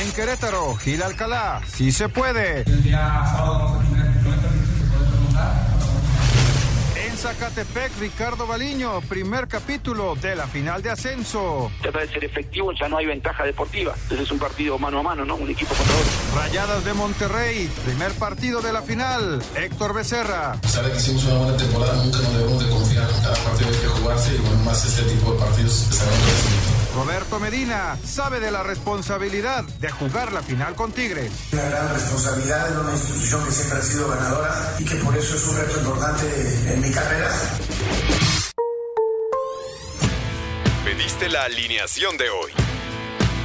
En Querétaro, Gil Alcalá, sí se puede. El día sábado vamos a tener 90 minutos de poder preguntar. En Zacatepec, Ricardo Baliño, primer capítulo de la final de ascenso. trata de ser efectivo, ya no hay ventaja deportiva. Entonces es un partido mano a mano, ¿no? Un equipo contra otro. Rayadas de Monterrey, primer partido de la final. Héctor Becerra. De que hicimos una buena temporada, nunca nos debemos de confiar. Cada partido hay que jugarse y bueno, más este tipo de partidos que significa. Roberto Medina sabe de la responsabilidad de jugar la final con Tigres. Una gran responsabilidad en una institución que siempre ha sido ganadora y que por eso es un reto importante en mi carrera. Pediste la alineación de hoy.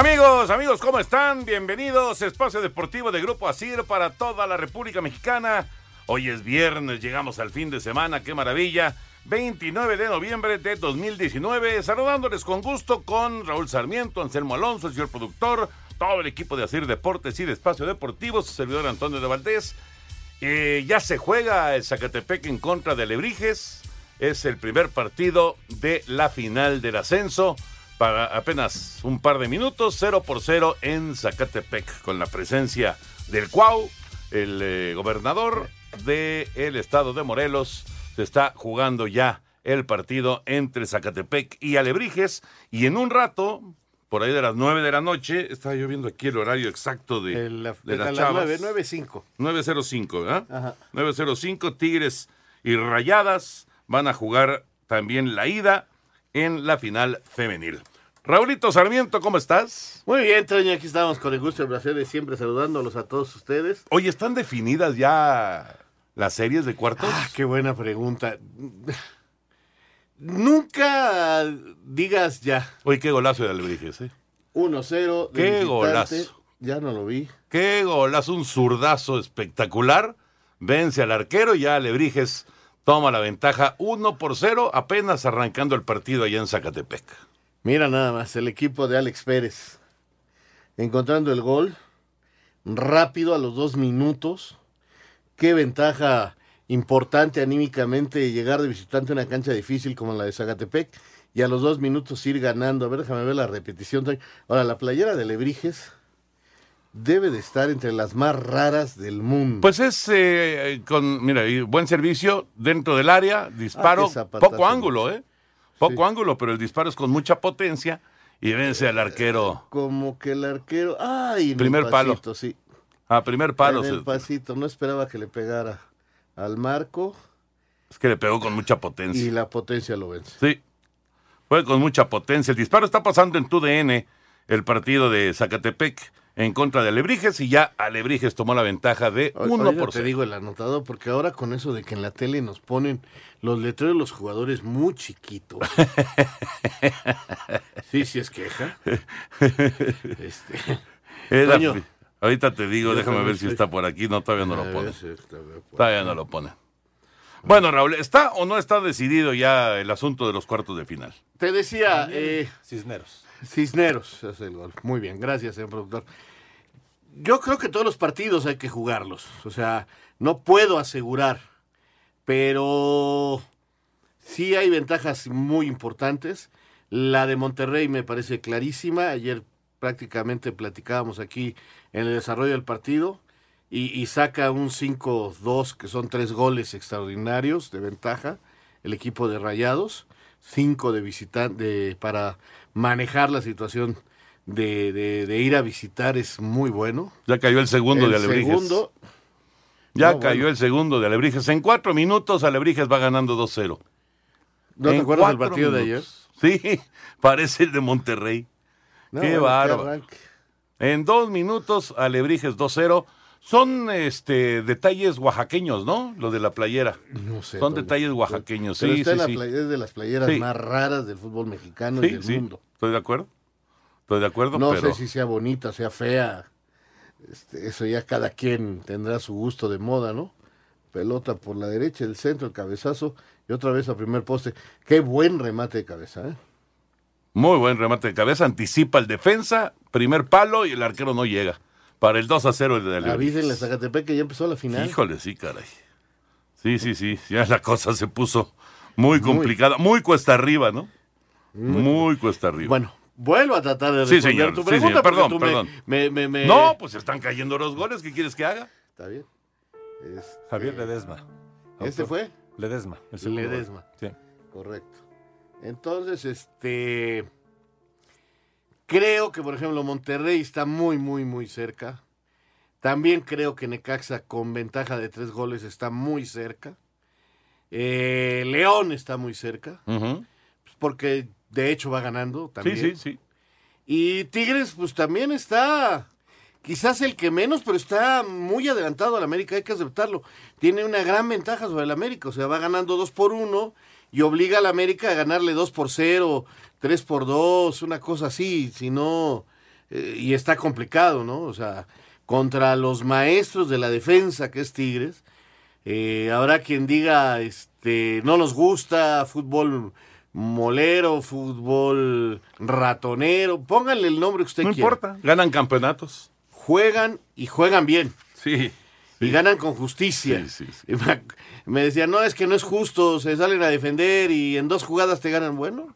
Amigos, amigos, ¿cómo están? Bienvenidos. Espacio Deportivo de Grupo Asir para toda la República Mexicana. Hoy es viernes, llegamos al fin de semana, qué maravilla. 29 de noviembre de 2019. Saludándoles con gusto con Raúl Sarmiento, Anselmo Alonso, el señor productor, todo el equipo de Asir Deportes y de Espacio Deportivo, su servidor Antonio de Valdés. Eh, ya se juega el Zacatepec en contra de Alebrijes. Es el primer partido de la final del ascenso para apenas un par de minutos, 0 por 0 en Zacatepec, con la presencia del Cuau, el eh, gobernador del estado de Morelos. Se está jugando ya el partido entre Zacatepec y Alebrijes, y en un rato, por ahí de las 9 de la noche, estaba yo viendo aquí el horario exacto de, El- de de las las chavas. 9, 9.05. 905, ¿verdad? Ajá. 905, Tigres y Rayadas van a jugar también la ida en la final femenil. Raulito Sarmiento, ¿cómo estás? Muy bien, Toño, aquí estamos con el gusto y el placer de siempre saludándolos a todos ustedes. Oye, ¿están definidas ya las series de cuartos? Ah, qué buena pregunta. Nunca digas ya. Oye, qué golazo de Alebrijes, ¿eh? 1-0. de Qué visitante. golazo. Ya no lo vi. Qué golazo, un zurdazo espectacular. Vence al arquero y ya Alebrijes toma la ventaja 1 por 0, apenas arrancando el partido allá en Zacatepec. Mira nada más, el equipo de Alex Pérez. Encontrando el gol rápido a los dos minutos. Qué ventaja importante anímicamente llegar de visitante a una cancha difícil como la de Zacatepec y a los dos minutos ir ganando. A ver, déjame ver la repetición. Ahora, la playera de Lebrijes debe de estar entre las más raras del mundo. Pues es eh, con, mira, buen servicio dentro del área, disparo, Ah, zapatazo. poco ángulo, ¿eh? Poco ángulo, pero el disparo es con mucha potencia y vence al arquero Como que el arquero. ¡Ay! Primer palo. Sí. a primer palo. En el pasito. No esperaba que le pegara al marco es que le pegó con mucha potencia. y la potencia lo vence. Sí, fue con mucha potencia. El disparo está pasando en tu DN, el partido de Zacatepec en contra de Alebrijes y ya Alebrijes tomó la ventaja de Ahor- 1 ahorita por te 0. digo el anotador, porque ahora con eso de que en la tele nos ponen los letreros de los jugadores muy chiquitos. sí, sí es queja. Este, Era- Toño. ahorita te digo, déjame ver si está por aquí. No, todavía no lo pone. Todavía no lo pone. Bueno, Raúl, ¿está o no está decidido ya el asunto de los cuartos de final? Te decía, eh, Cisneros. Cisneros hace el gol. Muy bien, gracias, señor productor. Yo creo que todos los partidos hay que jugarlos. O sea, no puedo asegurar, pero sí hay ventajas muy importantes. La de Monterrey me parece clarísima. Ayer prácticamente platicábamos aquí en el desarrollo del partido. Y, y saca un 5-2, que son tres goles extraordinarios de ventaja, el equipo de Rayados. Cinco de visitante para manejar la situación de, de- de ir a visitar es muy bueno. Ya cayó el segundo El de Alebrijes. segundo, Ya No, cayó bueno. el segundo de Alebrijes. En cuatro minutos Alebrijes va ganando 2-0. ¿No te En acuerdas del partido de minutos. Sí, parece el de Monterrey. No, qué bueno, bárbaro. En dos minutos Alebrijes 2-0. Son este detalles oaxaqueños, ¿no? Lo de la playera. No sé. Son detalles oaxaqueños, Pero sí, está sí, en la sí. es de las playeras Sí. más raras del fútbol mexicano y del mundo. estoy de acuerdo. Estoy de acuerdo, No pero sé si sea bonita, sea fea. Este, eso ya cada quien tendrá su gusto de moda, ¿no? Pelota por la derecha, el centro, el cabezazo y otra vez a primer poste. Qué buen remate de cabeza, ¿eh? muy buen remate de cabeza, anticipa el defensa, primer palo y el arquero no llega. Para el 2 a 0 el de Alebrijes. Avísenle a Zacatepec que ya empezó la final. Híjole, sí, caray. Sí, sí, sí, ya la cosa se puso muy complicada, muy cuesta arriba, ¿no? Muy, cuesta arriba. Bueno, vuelvo a tratar de Sí, responder señor, tu sí, pregunta. señor, porque perdón, tú me- perdón. me- me- me- No, pues están cayendo los goles, ¿qué quieres que haga? Está bien. Este, Javier Ledesma. ¿Este fue? Ledesma. el. Ledesma. Sí. Correcto. Entonces, este. Creo que, por ejemplo, Monterrey está muy, muy, muy cerca. También creo que Necaxa, con ventaja de tres goles, está muy cerca. Eh, León está muy cerca. Pues, porque de hecho va ganando también. Sí, sí, sí. Y Tigres, pues también está, quizás el que menos, pero está muy adelantado al América, hay que aceptarlo. Tiene una gran ventaja sobre el América, o sea, va ganando 2 por 1 y obliga al América a ganarle 2 por 0, 3 por 2, una cosa así, si no, eh, y está complicado, ¿no? O sea, contra los maestros de la defensa que es Tigres, eh, habrá quien diga, este, no nos gusta fútbol molero, fútbol ratonero, pónganle el nombre que usted No quiera. importa, ganan campeonatos. Juegan y juegan bien. Sí. Y ganan con justicia. Sí, sí, sí. Y me, me decían, no, es que no es justo, se salen a defender y en dos jugadas te ganan. Bueno,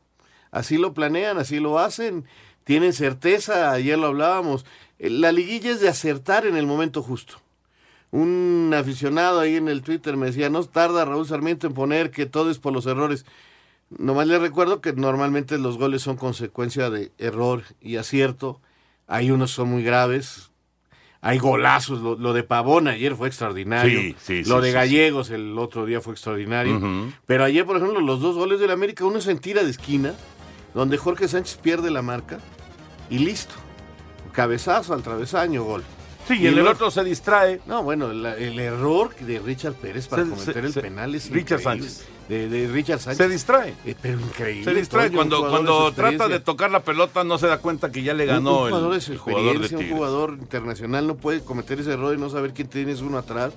así lo planean, así lo hacen, tienen certeza, ayer lo hablábamos. Eh, La liguilla es de acertar en el momento justo. Un aficionado ahí en el Twitter me decía, no tarda Raúl Sarmiento en poner que todo es por los errores. Nomás le recuerdo que normalmente los goles son consecuencia de error y acierto. Hay unos que son muy graves. Hay golazos. Lo, lo de Pavón ayer fue extraordinario. Sí, sí, lo sí, de sí, Gallegos el otro día fue extraordinario. Pero ayer, por ejemplo, los dos goles del América, uno es en tira de esquina, donde Jorge Sánchez pierde la marca y listo. Cabezazo al travesaño, gol. Sí, y el otro se distrae. No, bueno, la- el error de Richard Pérez para Se- cometer se- el se- penal es Richard. Sánchez. De, de Richard Sánchez. Se distrae. Eh, pero increíble. Se distrae. Cuando, de cuando trata de tocar la pelota, no se da cuenta que ya le ganó un jugador de el jugador de experiencia, un jugador internacional no puede cometer ese error y no saber quién tienes uno atrás.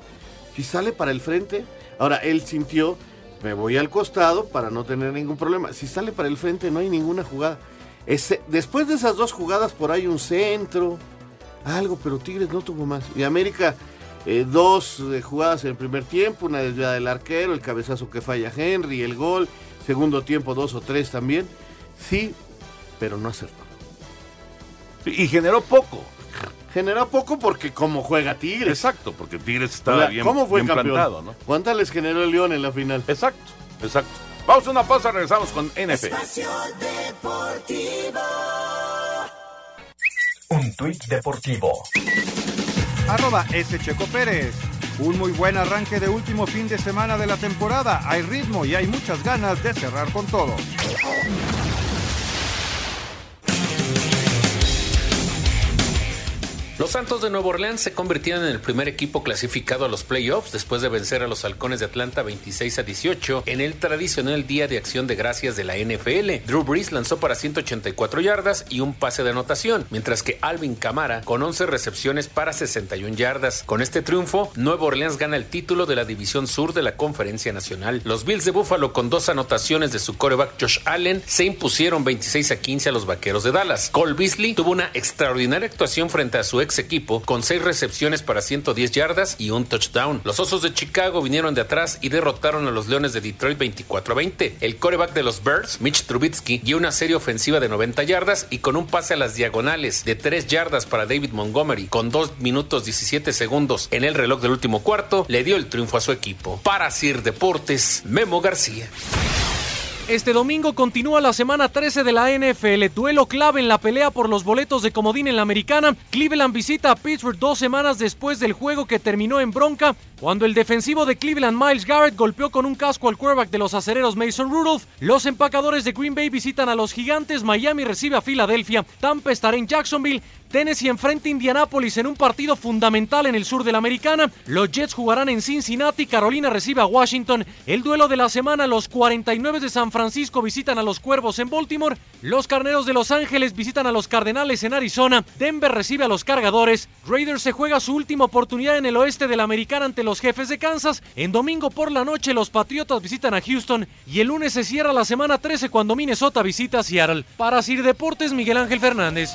Si sale para el frente, ahora él sintió, me voy al costado para no tener ningún problema. Si sale para el frente no hay ninguna jugada. Ese- después de esas dos jugadas por ahí un centro, algo, pero Tigres no tuvo más. Y América, eh, dos eh, jugadas en el primer tiempo, una desviada del arquero, el cabezazo que falla Henry, el gol, segundo tiempo dos o tres también. Sí, pero no acertó. Y generó poco. Generó poco porque como juega Tigres. Exacto, porque Tigres O estaba sea, bien, ¿Cómo fue bien campeón? plantado, ¿no? ¿Cuántas les generó el León en la final? Exacto, exacto. Vamos a una pausa, regresamos con NF. Un tuit deportivo. Arroba S. Checo Pérez. Un muy buen arranque de último fin de semana de la temporada. Hay ritmo y hay muchas ganas de cerrar con todo. Los Santos de Nueva Orleans se convirtieron en el primer equipo clasificado a los playoffs después de vencer a los Halcones de Atlanta 26 a 18 en el tradicional Día de Acción de Gracias de la NFL. Drew Brees lanzó para 184 yardas y un pase de anotación, mientras que Alvin Kamara con 11 recepciones para 61 yardas. Con este triunfo, Nueva Orleans gana el título de la División Sur de la Conferencia Nacional. Los Bills de Buffalo con dos anotaciones de su coreback Josh Allen se impusieron 26 a 15 a los Vaqueros de Dallas. Cole Beasley tuvo una extraordinaria actuación frente a su ex ex equipo con seis recepciones para 110 yardas y un touchdown. Los Osos de Chicago vinieron de atrás y derrotaron a los Leones de Detroit 24 a 20. El coreback de los Birds, Mitch Trubisky, dio una serie ofensiva de 90 yardas y con un pase a las diagonales de 3 yardas para David Montgomery con 2 minutos 17 segundos en el reloj del último cuarto, le dio el triunfo a su equipo. Para Sir Deportes, Memo García. Este domingo continúa la semana 13 de la NFL, duelo clave en la pelea por los boletos de comodín en la americana. Cleveland visita a Pittsburgh dos semanas después del juego que terminó en bronca, cuando el defensivo de Cleveland Miles Garrett golpeó con un casco al quarterback de los acereros Mason Rudolph. Los empacadores de Green Bay visitan a los gigantes, Miami recibe a Filadelfia, Tampa estará en Jacksonville, Tennessee enfrenta a Indianápolis en un partido fundamental en el sur de la americana. Los Jets jugarán en Cincinnati, Carolina recibe a Washington. El duelo de la semana, los 49 de San Francisco visitan a los Cuervos en Baltimore. Los Carneros de Los Ángeles visitan a los Cardenales en Arizona. Denver recibe a los Cargadores. Raiders se juega su última oportunidad en el oeste de la americana ante los jefes de Kansas. En domingo por la noche, los Patriotas visitan a Houston. Y el lunes se cierra la semana 13 cuando Minnesota visita a Seattle. Para Sir Deportes, Miguel Ángel Fernández.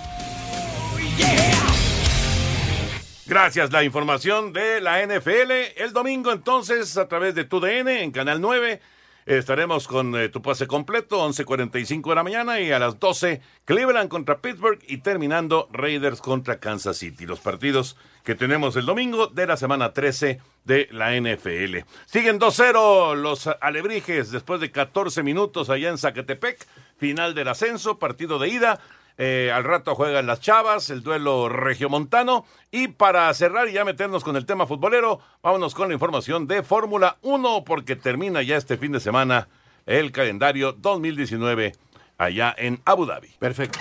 Gracias, la información de la NFL. El domingo entonces, a través de TUDN en Canal 9, estaremos con eh, tu pase completo, 11.45 de la mañana y a las 12, Cleveland contra Pittsburgh y terminando Raiders contra Kansas City. Los partidos que tenemos el domingo de la semana 13 de la NFL. Siguen 2-0 los alebrijes después de 14 minutos allá en Zacatepec, final del ascenso, partido de ida. Eh, al rato juegan las Chavas, el duelo regiomontano. Y para cerrar y ya meternos con el tema futbolero, vámonos con la información de Fórmula 1, porque termina ya este fin de semana el calendario 2019 allá en Abu Dhabi. Perfecto.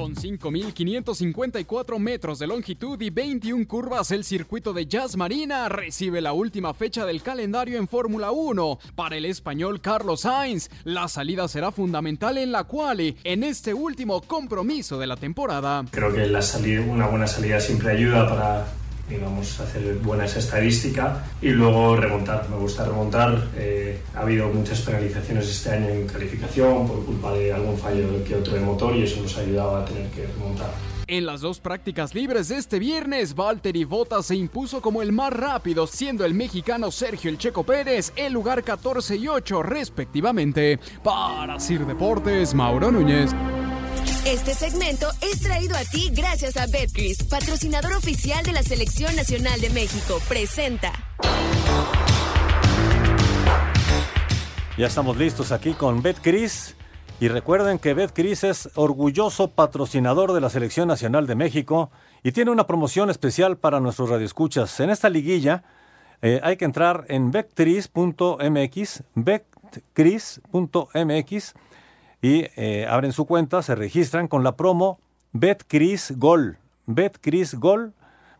Con 5.554 metros de longitud y 21 curvas, el circuito de Jazz Marina recibe la última fecha del calendario en Fórmula 1. Para el español Carlos Sainz, la salida será fundamental en la quali en este último compromiso de la temporada. Creo que la salida, una buena salida siempre ayuda para digamos, hacer buenas estadísticas y luego remontar. Me gusta remontar. Eh, ha habido muchas penalizaciones este año en calificación por culpa de algún fallo que otro de motor y eso nos ha ayudado a tener que remontar. En las dos prácticas libres de este viernes, Valtteri Bottas se impuso como el más rápido, siendo el mexicano Sergio El Checo Pérez el lugar 14 y 8 respectivamente. Para Sir Deportes, Mauro Núñez. Este segmento es traído a ti gracias a Betcris, patrocinador oficial de la Selección Nacional de México. Presenta. Ya estamos listos aquí con Betcris. Y recuerden que Betcris es orgulloso patrocinador de la Selección Nacional de México y tiene una promoción especial para nuestros radioescuchas. En esta liguilla eh, hay que entrar en betcris.mx, betcris.mx y eh, abren su cuenta, se registran con la promo BetCris Gol, BetCris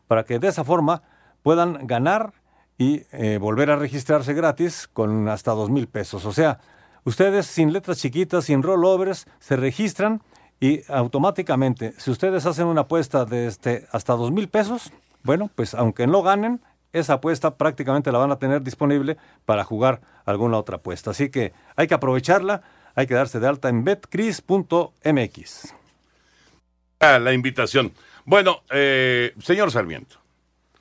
para que de esa forma puedan ganar y eh, volver a registrarse gratis con hasta dos mil pesos. O sea, ustedes sin letras chiquitas, sin rollovers, se registran y automáticamente, si ustedes hacen una apuesta de este, hasta dos mil pesos, bueno, pues aunque no ganen, esa apuesta prácticamente la van a tener disponible para jugar alguna otra apuesta. Así que hay que aprovecharla hay que darse de alta en betcris.mx. Ah, la invitación. Bueno, eh, señor Sarmiento,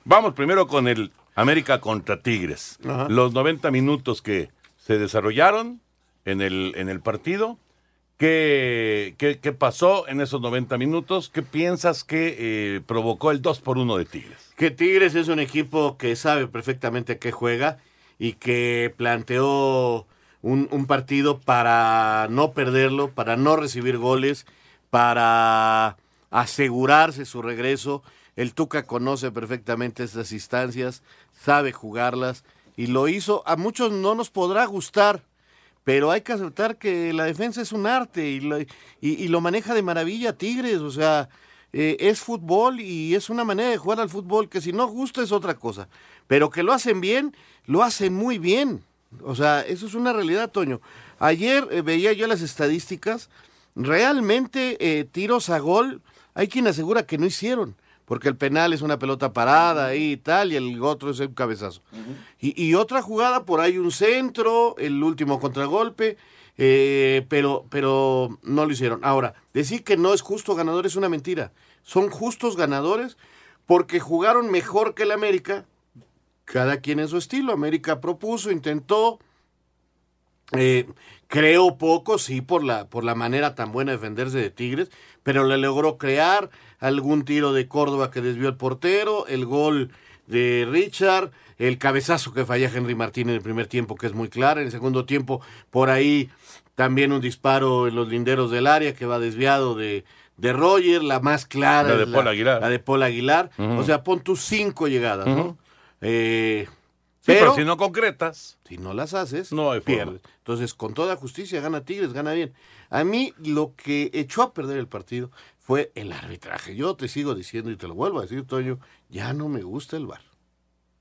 vamos primero con el América contra Tigres. Los 90 minutos que se desarrollaron en el, en el partido. ¿Qué, qué, pasó en esos 90 minutos? ¿Qué piensas que eh, provocó el 2 por 1 de Tigres? Que Tigres es un equipo que sabe perfectamente qué juega y que planteó un, partido para no perderlo, para no recibir goles, para asegurarse su regreso. El Tuca conoce perfectamente estas instancias, sabe jugarlas y lo hizo. A muchos no nos podrá gustar, pero hay que aceptar que la defensa es un arte y lo, y, lo maneja de maravilla Tigres. O sea, eh, es fútbol y es una manera de jugar al fútbol que si no gusta es otra cosa. Pero que lo hacen bien, lo hacen muy bien. O sea, eso es una realidad, Toño. Ayer eh, veía yo las estadísticas, realmente eh, tiros a gol, hay quien asegura que no hicieron, porque el penal es una pelota parada y tal, y el otro es un cabezazo. y, otra jugada, por ahí un centro, el último contragolpe, Eh, pero, pero no lo hicieron. Ahora, decir que no es justo ganador es una mentira. Son justos ganadores porque jugaron mejor que el América, cada quien en su estilo. América propuso, intentó, eh, creó poco, sí, por la, por la manera tan buena de defenderse de Tigres, pero le logró crear algún tiro de Córdoba que desvió el portero, el gol de Richard, el cabezazo que falla Henry Martín en el primer tiempo, que es muy claro, en el segundo tiempo, por ahí también un disparo en los linderos del área que va desviado de, de Roger, la más clara. La de Paul Aguilar. La de Paul Aguilar. O sea, pon tus cinco llegadas, ¿no? Eh, Sí, pero pero si no concretas. si no las haces, No hay forma. pierdes. Entonces, con toda justicia, gana Tigres, gana bien. A mí lo que echó a perder el partido fue el arbitraje. Yo te sigo diciendo y te lo vuelvo a decir, Toño, ya no me gusta el bar.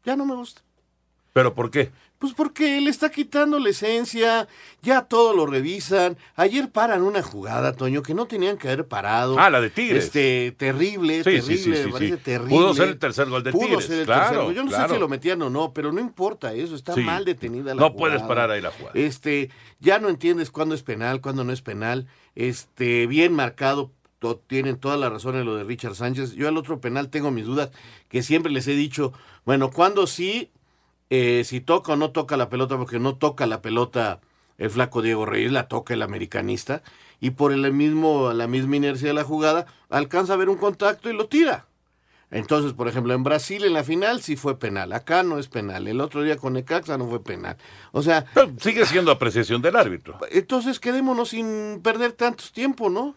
Ya no me gusta. ¿Pero por qué? Pues porque le está quitando la esencia, ya todo lo revisan. Ayer paran una jugada, Toño, que no tenían que haber parado. Ah, la de Tigres. Este, terrible, Sí, terrible, sí, sí, me parece terrible. Pudo ser el tercer gol de Pudo Tigres, ser el claro, tercer gol. Yo no claro. sé si lo metían o no, pero no importa eso, está mal detenida la No jugada. puedes parar ahí la jugada. Este, ya no entiendes cuándo es penal, cuándo no es penal. Este, bien marcado, tienen toda la razón en lo de Richard Sánchez. Yo al otro penal tengo mis dudas, que siempre les he dicho, bueno, cuando sí, eh, si toca o no toca la pelota, porque no toca la pelota el flaco Diego Reyes, la toca el americanista, y por el mismo, la misma inercia de la jugada, alcanza a ver un contacto y lo tira. Entonces, por ejemplo, en Brasil en la final sí fue penal, acá no es penal, el otro día con Necaxa no fue penal. O sea, Pero sigue siendo apreciación del árbitro. entonces quedémonos sin perder tanto tiempo, ¿no?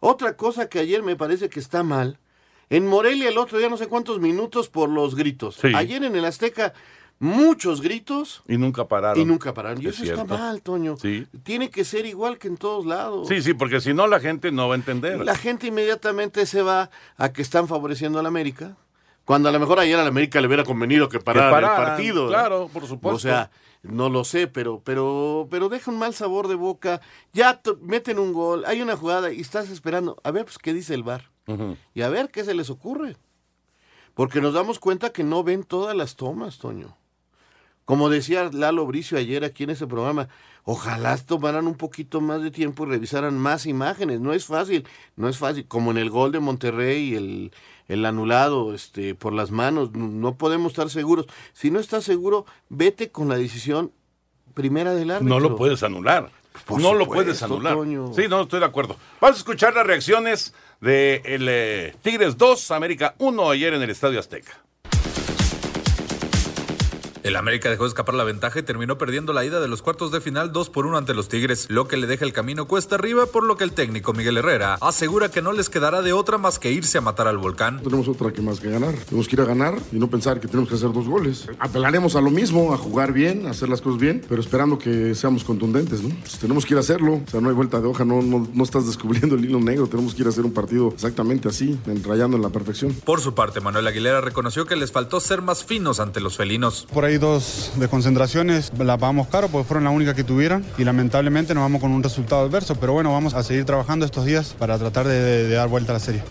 Otra cosa que ayer me parece que está mal, en Morelia el otro día no sé cuántos minutos por los gritos. Sí. Ayer en el Azteca muchos gritos Y nunca pararon. y nunca pararon. Y Es eso está mal, Toño. Sí. Tiene que ser igual que en todos lados. Sí, sí, porque si no la gente no va a entender. La gente inmediatamente se va a que están favoreciendo a la América. Cuando a lo mejor ayer a la América le hubiera convenido que parara pararan, el partido. claro, por supuesto. O sea, no lo sé, pero, pero, pero deja un mal sabor de boca. Ya meten un gol, hay una jugada y estás esperando. A ver, pues, qué dice el VAR. Y a ver qué se les ocurre. Porque nos damos cuenta que no ven todas las tomas, Toño. Como decía Lalo Bricio ayer aquí en ese programa, ojalá tomaran un poquito más de tiempo y revisaran más imágenes. No es fácil, no es fácil. Como en el gol de Monterrey, el, el anulado este, por las manos, no- podemos estar seguros. Si no estás seguro, vete con la decisión primera del árbitro. No lo puedes anular. Por no lo puedes anular. Toño. Sí, no, estoy de acuerdo. Vamos a escuchar las reacciones de el eh, Tigres 2, América 1 ayer en el Estadio Azteca. El América dejó escapar la ventaja y terminó perdiendo la ida de los cuartos de final 2 por 1 ante los Tigres, lo que le deja el camino cuesta arriba, por lo que el técnico Miguel Herrera asegura que no les quedará de otra más que irse a matar al volcán. tenemos otra que más que ganar. Tenemos que ir a ganar y no pensar que tenemos que hacer dos goles. Apelaremos a lo mismo, a jugar bien, a hacer las cosas bien, pero esperando que seamos contundentes, ¿no? Pues tenemos que ir a hacerlo. O sea, no hay vuelta de hoja, no, no, no estás descubriendo el hilo negro. Tenemos que ir a hacer un partido exactamente así, rayando en la perfección. Por su parte, Manuel Aguilera reconoció que les faltó ser más finos ante los felinos. Por ahí dos desconcentraciones las pagamos caro porque fueron las únicas que tuvieron y lamentablemente nos vamos con un resultado adverso, pero bueno, vamos a seguir trabajando estos días para tratar de, de- de dar vuelta a la serie.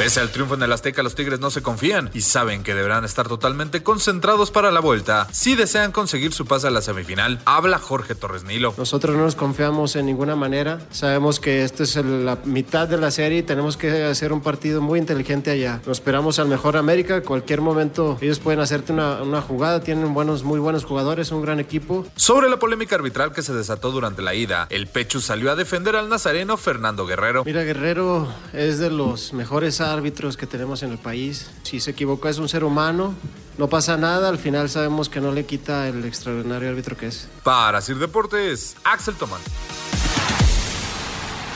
Pese al triunfo en el Azteca, los Tigres no se confían y saben que deberán estar totalmente concentrados para la vuelta si desean conseguir su pase a la semifinal. Habla Jorge Torres Nilo. Nosotros no nos confiamos en ninguna manera. Sabemos que esta es la mitad de la serie y tenemos que hacer un partido muy inteligente allá. Nos esperamos al mejor América. Cualquier momento ellos pueden hacerte una, una jugada. Tienen buenos, muy buenos jugadores, un gran equipo. Sobre la polémica arbitral que se desató durante la ida, el Pechu salió a defender al nazareno Fernando Guerrero. Mira, Guerrero es de los mejores árbitros que tenemos en el país. Si se equivoca es un ser humano. No pasa nada. Al final sabemos que no le quita el extraordinario árbitro que es. Para Sir Deportes, Axel Tomán.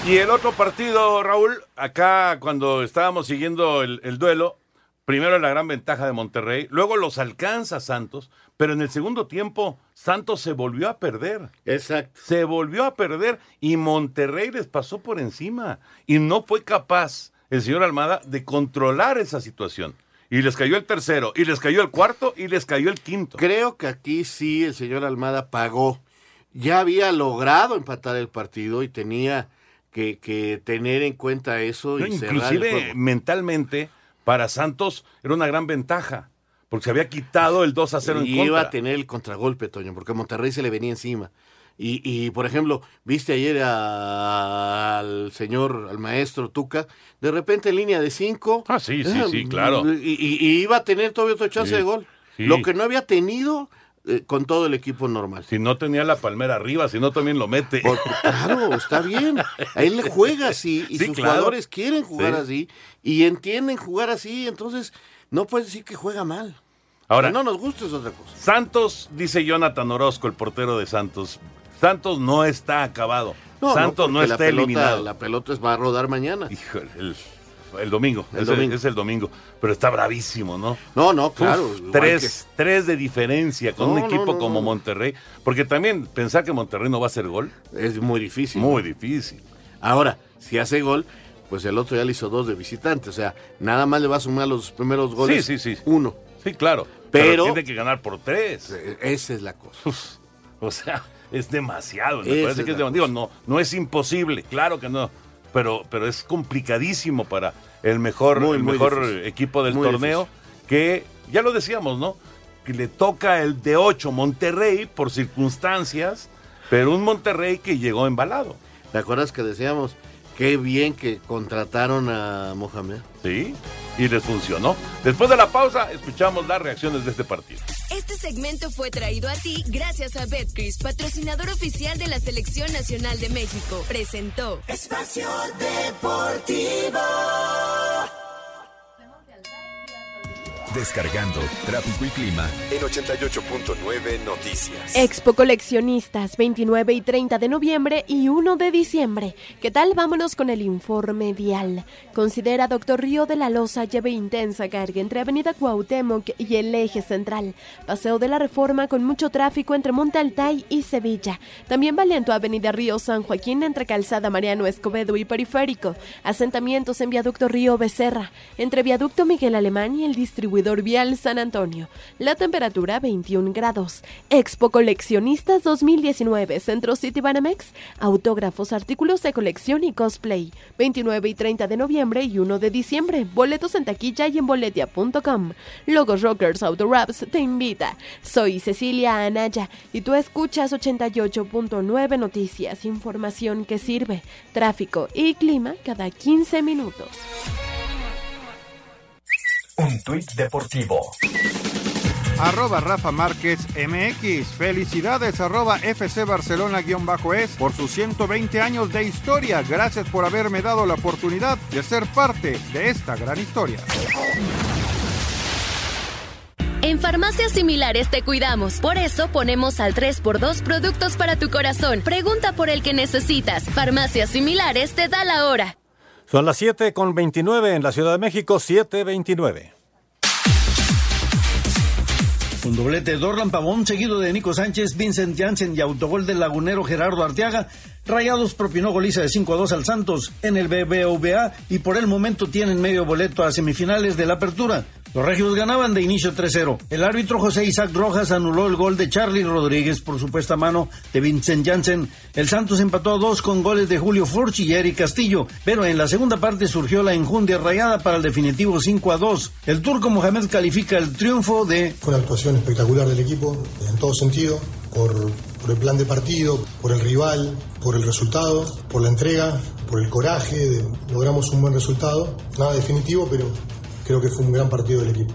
Y el otro partido, Raúl, acá cuando estábamos siguiendo el, el duelo, primero la gran ventaja de Monterrey, luego los alcanza Santos, pero en el segundo tiempo Santos se volvió a perder. Exacto. Se volvió a perder y Monterrey les pasó por encima y no fue capaz el señor Almada de controlar esa situación. Y les cayó el tercero, y les cayó el cuarto, y les cayó el quinto. Creo que aquí sí el señor Almada pagó. Ya había logrado empatar el partido y tenía que, que tener en cuenta eso y No, inclusive mentalmente, para Santos era una gran ventaja, porque se había quitado el 2 a 0 en Y contra. iba a tener el contragolpe, Toño, porque a Monterrey se le venía encima. Y, y, por ejemplo, viste ayer a- al señor, al maestro Tuca, de repente en línea de cinco. Ah, sí, sí, sí, claro. Y, iba a tener todavía otra chance Sí, de gol. sí. Lo que no había tenido eh, con todo el equipo normal. Si no tenía la palmera arriba, si no también lo mete. Claro, está bien. A él le juega así y Sí, sus claro. jugadores quieren jugar Sí. así y entienden jugar así, entonces no puedes decir que juega mal. Ahora, Que no nos gusta es otra cosa. Santos, dice Jonathan Orozco, el portero de Santos. Santos no está acabado. Santos no, porque la está pelota- eliminado. La pelota va a rodar mañana. Híjole, el, el domingo. El es, domingo. es el domingo. Pero está bravísimo, ¿no? No, no, claro. Uf, tres, tres de diferencia con No, un equipo no, como. Monterrey. Porque también pensar que Monterrey no va a hacer gol. Es muy difícil. Muy difícil. Ahora, si hace gol, pues el otro ya le hizo dos de visitante. O sea, nada más le va a sumar los primeros goles. Sí, sí, sí. Uno. Sí, claro. Pero, Pero- tiene que ganar por tres. Esa es la cosa. O sea, es demasiado. Me Esa parece que es demasiado. Digo, no, no es imposible, claro que no. Pero, pero es complicadísimo para el mejor, Muy, el muy mejor difícil. equipo del Muy torneo. Que ya lo decíamos, ¿no? Que le toca el de 8 Monterrey por circunstancias, pero un Monterrey que llegó embalado. ¿Te acuerdas que decíamos qué bien que contrataron a Mohamed? Sí, y les funcionó. Después de la pausa, escuchamos las reacciones de este partido. Este segmento fue traído a ti gracias a Betcris, patrocinador oficial de la Selección Nacional de México. Presentó Espacio Deportivo. Descargando tráfico y clima en 88.9 Noticias. Expo Coleccionistas, 29 y 30 de noviembre y 1 de diciembre. ¿Qué tal? Vámonos con el informe vial. Considera Doctor Río de la Loza lleve intensa carga entre Avenida Cuauhtémoc y el eje central. Paseo de la Reforma con mucho tráfico entre Monte Altay y Sevilla. También va lento Avenida Río San Joaquín entre Calzada Mariano Escobedo y Periférico. Asentamientos en Viaducto Río Becerra. Entre Viaducto Miguel Alemán y el distribuidor vial San Antonio. La temperatura 21 grados. Expo Coleccionistas 2019, Centro City Banamex, autógrafos, artículos de colección y cosplay. 29 y 30 de noviembre y 1 de diciembre. Boletos en taquilla y en boletia.com. Logos Rockers Auto Raps te invita. Soy Cecilia Anaya y tú escuchas 88.9 Noticias, información que sirve. Tráfico y clima cada 15 minutos. Un tuit deportivo. Arroba Rafa Márquez MX. Felicidades arroba FC Barcelona guion bajo es por sus 120 años de historia. Gracias por haberme dado la oportunidad de ser parte de esta gran historia. En farmacias similares te cuidamos. Por eso ponemos al 3x2 productos para tu corazón. Pregunta por el que necesitas. Farmacias similares te da la hora. Son las 7 con 29 en la Ciudad de México, 7.29. Un doblete de Dorlan Pavón, seguido de Nico Sánchez, Vincent Janssen y autogol del lagunero Gerardo Arteaga. Rayados propinó goliza de 5 a 2 al Santos en el BBVA y por el momento tienen medio boleto a semifinales de la apertura. Los regios ganaban de inicio 3-0. El árbitro José Isaac Rojas anuló el gol de Charlie Rodríguez por supuesta mano de Vincent Janssen. El Santos empató a dos con goles de Julio Furch y Eric Castillo, pero en la segunda parte surgió la enjundia rayada para el definitivo 5 a 2. El turco Mohamed califica el triunfo de Fue una actuación espectacular del equipo, en todo sentido, por, por el plan de partido, por el rival, por el resultado, por la entrega, por el coraje, logramos un buen resultado. Nada definitivo, pero creo que fue un gran partido del equipo.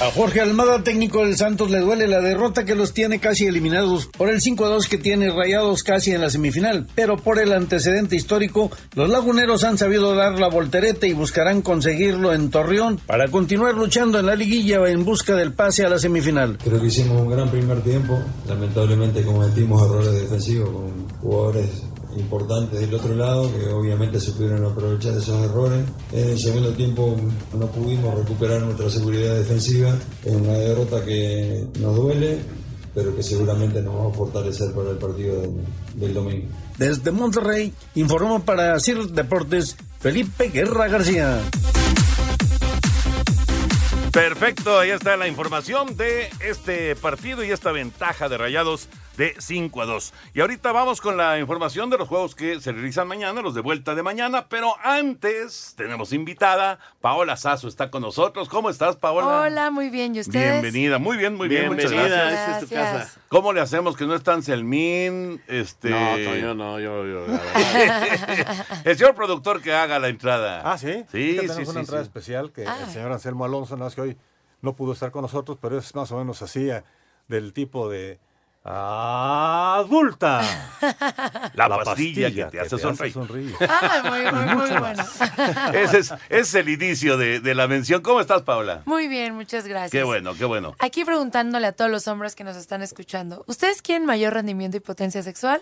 A Jorge Almada, técnico del Santos, le duele la derrota que los tiene casi eliminados por el 5-2 que tiene rayados casi en la semifinal, pero por el antecedente histórico, los laguneros han sabido dar la voltereta y buscarán conseguirlo en Torreón para continuar luchando en la liguilla en busca del pase a la semifinal. Creo que hicimos un gran primer tiempo. Lamentablemente cometimos errores defensivos con jugadores importantes del otro lado que obviamente supieron aprovechar esos errores. En el segundo tiempo no pudimos recuperar nuestra seguridad defensiva. Es una derrota que nos duele, pero que seguramente nos va a fortalecer para el partido del, del domingo. Desde Monterrey, informó para CIR Deportes Felipe Guerra García. Perfecto, ahí está la información de este partido y esta ventaja de Rayados de 5 a 2. Y ahorita vamos con la información de los juegos que se realizan mañana, los de vuelta de mañana, pero antes tenemos invitada, Paola Sazo está con nosotros. ¿Cómo estás, Paola? Hola, muy bien, ¿y ustedes? Bienvenida, muy bien, muy bien, muchas Bienvenida, gracias. esta es tu casa. ¿Cómo le hacemos que no es tan Selmín? Este... No, Toño, no, yo, yo. la. El señor productor que haga la entrada. Ah, sí. Sí, Es sí, tenemos sí, una entrada sí. especial que Ah. el señor Anselmo Alonso, nada más que hoy no pudo estar con nosotros, pero es más o menos así, eh, del tipo de adulta. La, pastilla, que te hace sonreír. sonreír. Ah, muy, muy, muy bueno. Ese es, es el inicio de, de la mención. ¿Cómo estás, Paola? Muy bien, muchas gracias. Qué bueno, qué bueno. Aquí preguntándole a todos los hombres que nos están escuchando, ¿ustedes quieren mayor rendimiento y potencia sexual?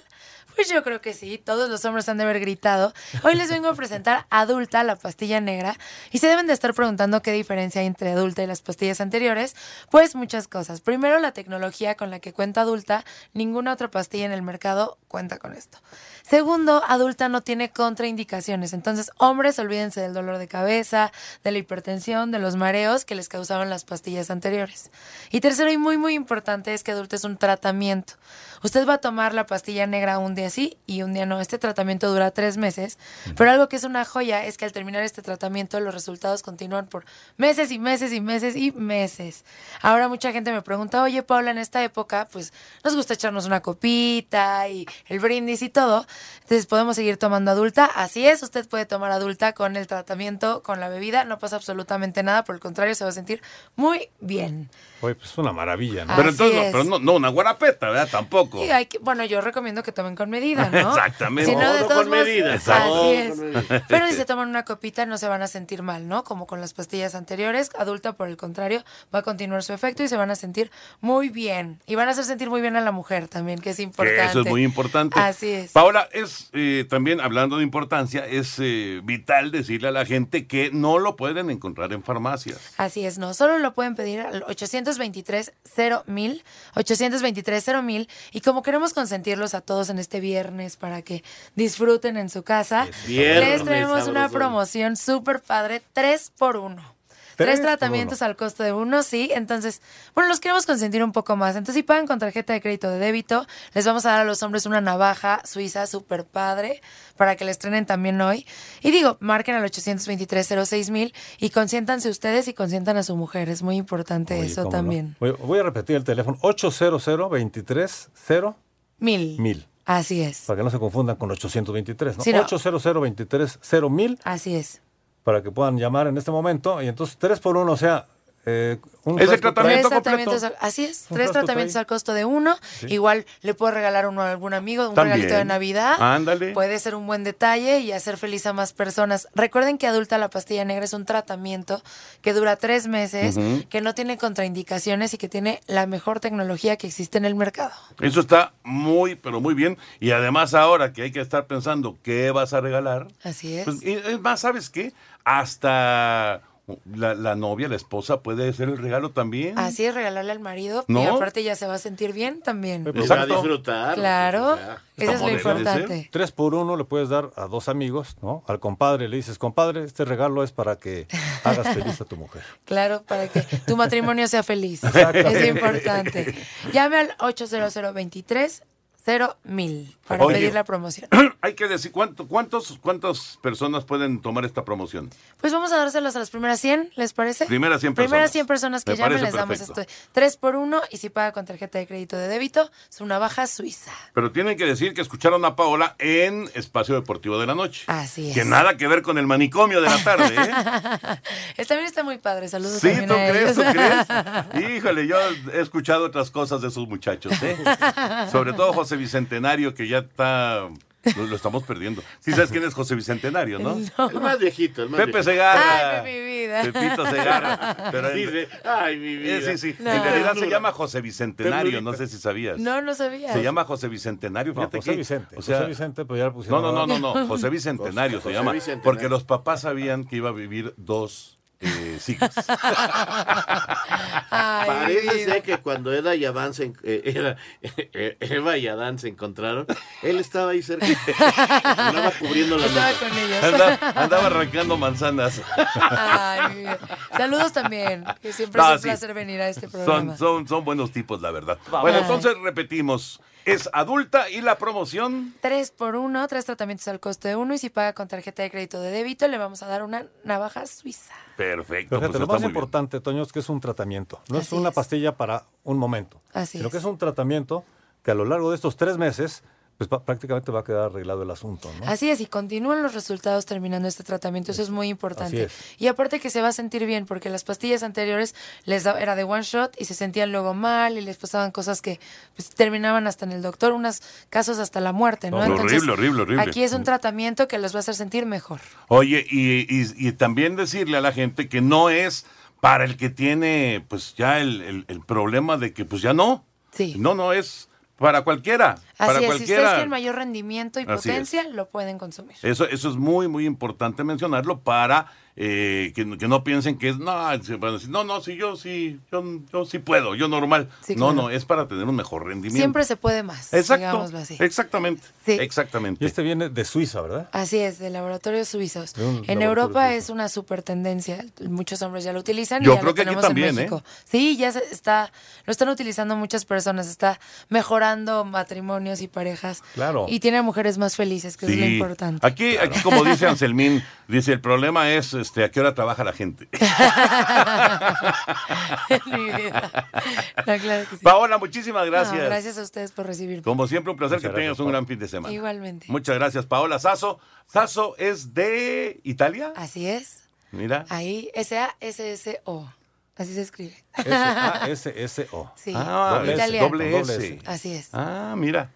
Pues yo creo que sí, todos los hombres han de haber gritado. Hoy les vengo a presentar Adulta, la pastilla negra, y se deben de estar preguntando qué diferencia hay entre Adulta y las pastillas anteriores. Pues muchas cosas. Primero, la tecnología con la que cuenta Adulta, ninguna otra pastilla en el mercado cuenta con esto. Segundo, Adulta no tiene contraindicaciones, entonces hombres olvídense del dolor de cabeza, de la hipertensión, de los mareos que les causaban las pastillas anteriores. Y tercero y muy muy importante es que Adulta es un tratamiento. Usted va a tomar la pastilla negra un día sí y un día no. Este tratamiento dura tres meses, pero algo que es una joya es que al terminar este tratamiento los resultados continúan por meses y meses y meses y meses. Ahora mucha gente me pregunta, oye Paula, en esta época pues nos gusta echarnos una copita y el brindis y todo, entonces podemos seguir tomando adulta. Así es, usted puede tomar adulta con el tratamiento, con la bebida, no pasa absolutamente nada, por el contrario se va a sentir muy bien. Oye, pues es una maravilla, ¿no? Pero entonces, no, es. pero no, no una guarapeta, ¿verdad? Tampoco. Y hay que- bueno, yo recomiendo que tomen con medida, ¿no? Exactamente. Si no, de Todo todos con modos- medida, Así es. Pero si se toman una copita no se van a sentir mal, ¿no? Como con las pastillas anteriores. Adulta, por el contrario, va a continuar su efecto y se van a sentir muy bien. Y van a hacer sentir muy bien a la mujer también, que es importante. Que eso es muy importante. Así es. Paola, es eh, también hablando de importancia, es eh, vital decirle a la gente que no lo pueden encontrar en farmacias. Así es, no, solo lo pueden pedir al 823 mil 823 mil y como queremos consentirlos a todos en este viernes para que disfruten en su casa, viernes, les traemos una promoción súper padre, tres por uno. Tres tratamientos al costo de uno, sí. Entonces, bueno, los queremos consentir un poco más. Entonces, si pagan con tarjeta de crédito de débito, les vamos a dar a los hombres una navaja suiza súper padre para que la estrenen también hoy. Y digo, marquen al 823 mil y consiéntanse ustedes y consientan a su mujer. Es muy importante Oye, eso también. Voy, voy a repetir el teléfono, 800 23 0 Mil. mil. Así es. Para que no se confundan con 823, ¿no? Sí, no. 800 23 0 mil Así es. Para que puedan llamar en este momento. Y entonces 3 por 1, o sea, eh, un Es el tratamiento Tres completo. tratamientos, al- así es, Un tres tratamientos trae. al costo de uno. Sí. Igual le puedo regalar uno a algún amigo, un También. regalito de Navidad. Ándale. Puede ser un buen detalle y hacer feliz a más personas. Recuerden que Adulta la Pastilla Negra es un tratamiento que dura tres meses, que no tiene contraindicaciones y que tiene la mejor tecnología que existe en el mercado. Eso está muy, pero muy bien. Y además ahora que hay que estar pensando qué vas a regalar, Así es. pues, y es más, ¿sabes qué? Hasta la, la novia, la esposa puede ser el regalo también. Así es, regalarle al marido y aparte ya se va a sentir bien también. Lo va a disfrutar. Claro, eso es lo importante. 3 por 1 le puedes dar a dos amigos, ¿no? Al compadre le dices, compadre, este regalo es para que hagas feliz a tu mujer. Claro, para que tu matrimonio sea feliz. Es importante. Llame al 800 23 mil para Oye. pedir la promoción. Hay que decir, ¿cuánto, cuántos, ¿cuántas personas pueden tomar esta promoción? Pues vamos a dárselos a las primeras 100, ¿les parece? Primeras 100 Primeras personas. 100 personas que Me llamen les damos esto. 3 por 1 y si paga con tarjeta de crédito de débito, es una baja suiza. Pero tienen que decir que escucharon a Paola en Espacio Deportivo de la Noche. Así es. Que nada que ver con el manicomio de la tarde, ¿eh? También está muy padre. Saludos Sí, también ¿tú a crees? ¿Tú crees? Híjole, yo he escuchado otras cosas de esos muchachos, ¿eh? Sobre todo José Bicentenario, que ya está... Lo, lo estamos perdiendo. Sí sabes quién es José Bicentenario, ¿no? El más viejito, el más Pepe viejito. Segarra. Ay, mi vida. Pepito Segarra. Pero en- Dice, ay, mi vida. Eh, sí, sí. No. En realidad se llama José Bicentenario, no sé si sabías. No, no sabía. Se llama José Bicentenario, No, fíjate José que- Vicente. O sea, José Vicente, pues ya le pusieron. no, no, no, no, no, José Bicentenario José se llama. Bicentenario. Porque los papás sabían que iba a vivir dos eh, sigues. Parece ser que cuando Eda y Adán se, eh, era- eh, Eva y Adán se encontraron, él estaba ahí cerca. Andaba cubriendo la Estaba con ellos. Andaba, andaba arrancando manzanas. Ay. Saludos también, que siempre No, es un sí. placer venir a este programa. Son, son, son buenos tipos, la verdad. Bueno, Ay. entonces repetimos. Es adulta y la promoción. Tres por uno, tres tratamientos al costo de uno y si paga con tarjeta de crédito de débito le vamos a dar una navaja suiza. Perfecto. Pues lo está más muy bien. importante, Toño, es que es un tratamiento. No es una es. pastilla para un momento. Así sino es. que es un tratamiento que a lo largo de estos tres meses, pues prácticamente va a quedar arreglado el asunto, ¿no? Así es, y continúan los resultados terminando este tratamiento, eso es muy importante. Así es. Y aparte que se va a sentir bien, porque las pastillas anteriores les da- era de one shot y se sentían luego mal y les pasaban cosas que pues, terminaban hasta en el doctor, unos casos hasta la muerte, ¿no? Horrible, horrible, horrible. Aquí es un tratamiento que los va a hacer sentir mejor. Oye, y, y- y también decirle a la gente que no es para el que tiene, pues ya el, el- el problema de que, pues ya no. Sí. No, no es para cualquiera. para Así es, si cualquiera. ustedes quieren mayor rendimiento y Así es. potencia, lo pueden consumir. Eso, eso es muy, muy importante mencionarlo para eh, que, que no piensen que es, no, se van a decir, no, no, sí, yo sí, yo, yo sí puedo, yo normal. Sí, no, claro. no, es para tener un mejor rendimiento. Siempre se puede más, Exacto, digámoslo así. exactamente, Sí. exactamente. Y este viene de Suiza, ¿verdad? Así es, de laboratorios suizos. De En Europa suizo. es una super tendencia. Muchos hombres ya lo utilizan Yo y ya creo lo que aquí tenemos también, en ¿eh? Sí, ya se está, lo están utilizando muchas personas. Está mejorando matrimonios y parejas. Claro. Y tiene a mujeres más felices, que es lo importante. Aquí, aquí como dice Anselmín, dice, el problema es este, a qué hora trabaja la gente. Mi vida. No, claro que sí. Paola, muchísimas gracias. No, gracias a ustedes por recibirme. Como siempre, un placer Muchas que tengas gracias, un Paola. gran fin de semana. Igualmente. Muchas gracias, Paola. Sasso. Sasso es de Italia. Así es. Mira. Ahí, S-A-S-S-O. Así se escribe. S-A-S-S-O. Sí, Ah, Doble S, italiano. doble Doble S. S. Así es. Ah, mira.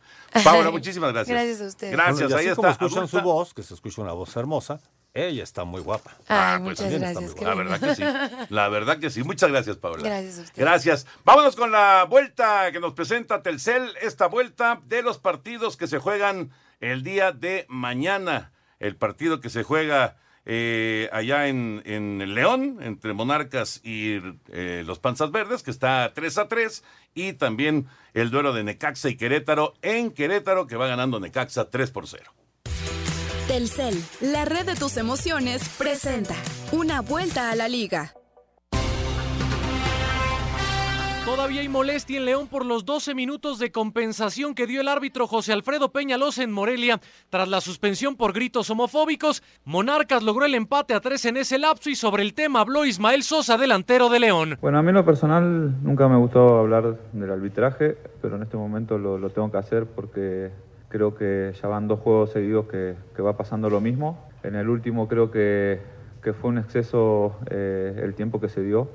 Paola, muchísimas gracias. Gracias a ustedes. Bueno, Gracias, y así ahí como está. escuchan su voz, que se escucha una voz hermosa, ella está muy guapa. Ay, Ah, pues muchas también está gracias. muy qué La verdad que sí. La verdad que sí. Muchas gracias, Paola. Gracias a ustedes. Gracias. Vámonos con la vuelta que nos presenta Telcel. Esta vuelta de los partidos que se juegan el día de mañana. El partido que se juega eh, allá en, en León, entre Monarcas y eh, los Panzas Verdes, que está 3 a 3. Y también el duelo de Necaxa y Querétaro en Querétaro, que va ganando Necaxa 3 por 0. Telcel, la red de tus emociones, presenta una vuelta a la liga. Todavía hay molestia en León por los 12 minutos de compensación que dio el árbitro José Alfredo Peñalosa en Morelia. Tras la suspensión por gritos homofóbicos, Monarcas logró el empate a tres en ese lapso y sobre el tema habló Ismael Sosa, delantero de León. Bueno, a mí en lo personal nunca me gustó hablar del arbitraje, pero en este momento lo, lo tengo que hacer porque creo que ya van dos juegos seguidos que, va pasando lo mismo. En el último creo que, fue un exceso eh, el tiempo que se dio,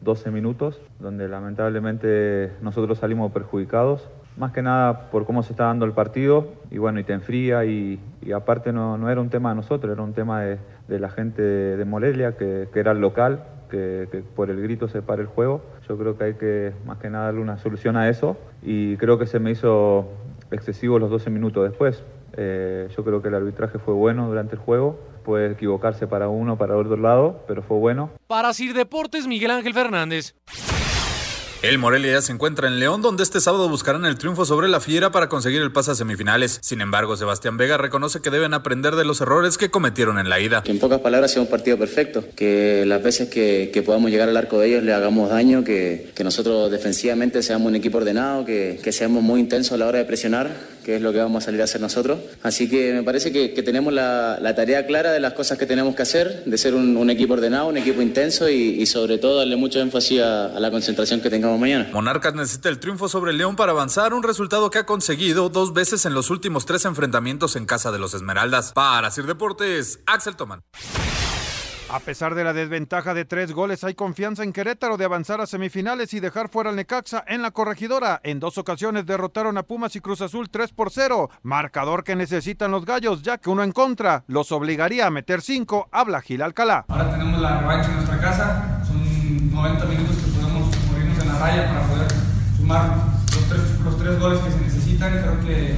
12 minutos, donde lamentablemente nosotros salimos perjudicados. Más que nada por cómo se está dando el partido y bueno, y te enfría y, aparte no, era un tema de nosotros, era un tema de, la gente de Morelia que, era el local, que por el grito se para el juego. Yo creo que hay que más que nada darle una solución a eso y creo que se me hizo excesivo los 12 minutos después. Eh, yo creo que el arbitraje fue bueno durante el juego, puede equivocarse para uno, para otro lado, pero fue bueno. Para Sir Deportes, Miguel Ángel Fernández. El Morelia ya se encuentra en León, donde este sábado buscarán el triunfo sobre la Fiera para conseguir el pase a semifinales. Sin embargo, Sebastián Vega reconoce que deben aprender de los errores que cometieron en la ida. En pocas palabras sea un partido perfecto, que las veces que, podamos llegar al arco de ellos le hagamos daño, que, que nosotros defensivamente seamos un equipo ordenado, que, que seamos muy intensos a la hora de presionar, que es lo que vamos a salir a hacer nosotros. Así que me parece que, tenemos la, tarea clara de las cosas que tenemos que hacer, de ser un, equipo ordenado, un equipo intenso y, y sobre todo darle mucho énfasis a, a la concentración que tengamos mañana. Monarcas necesita el triunfo sobre León para avanzar, un resultado que ha conseguido dos veces en los últimos tres enfrentamientos en casa de los Esmeraldas. Para Sir Deportes, Axel Toman. A pesar de la desventaja de tres goles, hay confianza en Querétaro de avanzar a semifinales y dejar fuera al Necaxa en la corregidora. En dos ocasiones derrotaron a Pumas y Cruz Azul 3 por 0. Marcador que necesitan los gallos, ya que uno en contra los obligaría a meter 5, habla Gil Alcalá. Ahora tenemos la revancha en nuestra casa. Son 90 minutos que podemos morirnos en la raya para poder sumar los tres, los tres goles que se necesitan. Creo que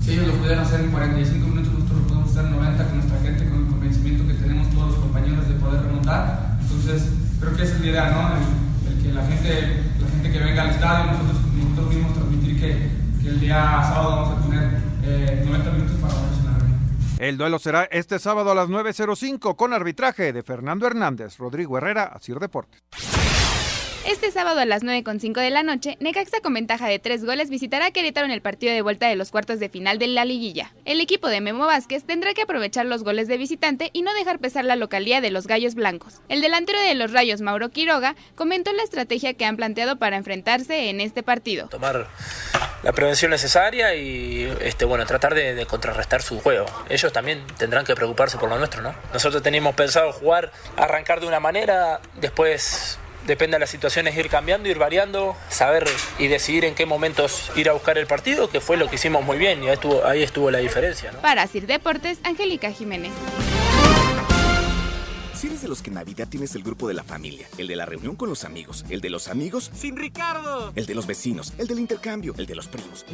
si ellos lo pudieran hacer en 45 minutos, nosotros lo podemos hacer en 90 con nuestra gente, con el convencimiento Entonces, creo que esa es la idea, ¿no? El, que la gente, la gente que venga al estadio, nosotros, nosotros mismos transmitir que, el día sábado vamos a tener eh, 90 minutos para. El duelo será este sábado a las 9.05 con arbitraje de Fernando Hernández, Rodrigo Herrera, Asir Deportes. Este sábado a las 9.05 de la noche, Necaxa con ventaja de tres goles visitará a Querétaro en el partido de vuelta de los cuartos de final de la liguilla. El equipo de Memo Vázquez tendrá que aprovechar los goles de visitante y no dejar pesar la localía de los Gallos Blancos. El delantero de los Rayos, Mauro Quiroga, comentó la estrategia que han planteado para enfrentarse en este partido. Tomar la prevención necesaria y este bueno tratar de, de contrarrestar su juego. Ellos también tendrán que preocuparse por lo nuestro, ¿no? Nosotros teníamos pensado jugar, arrancar de una manera, después depende de las situaciones ir cambiando, ir variando, saber y decidir en qué momentos ir a buscar el partido, que fue lo que hicimos muy bien y ahí estuvo, ahí estuvo la diferencia. Para Sir Deportes, Angélica Jiménez. Si eres de los que en Navidad tienes el grupo de la familia, el de la reunión con los amigos, el de los amigos sin Ricardo, el de los vecinos, el del intercambio, el de los primos.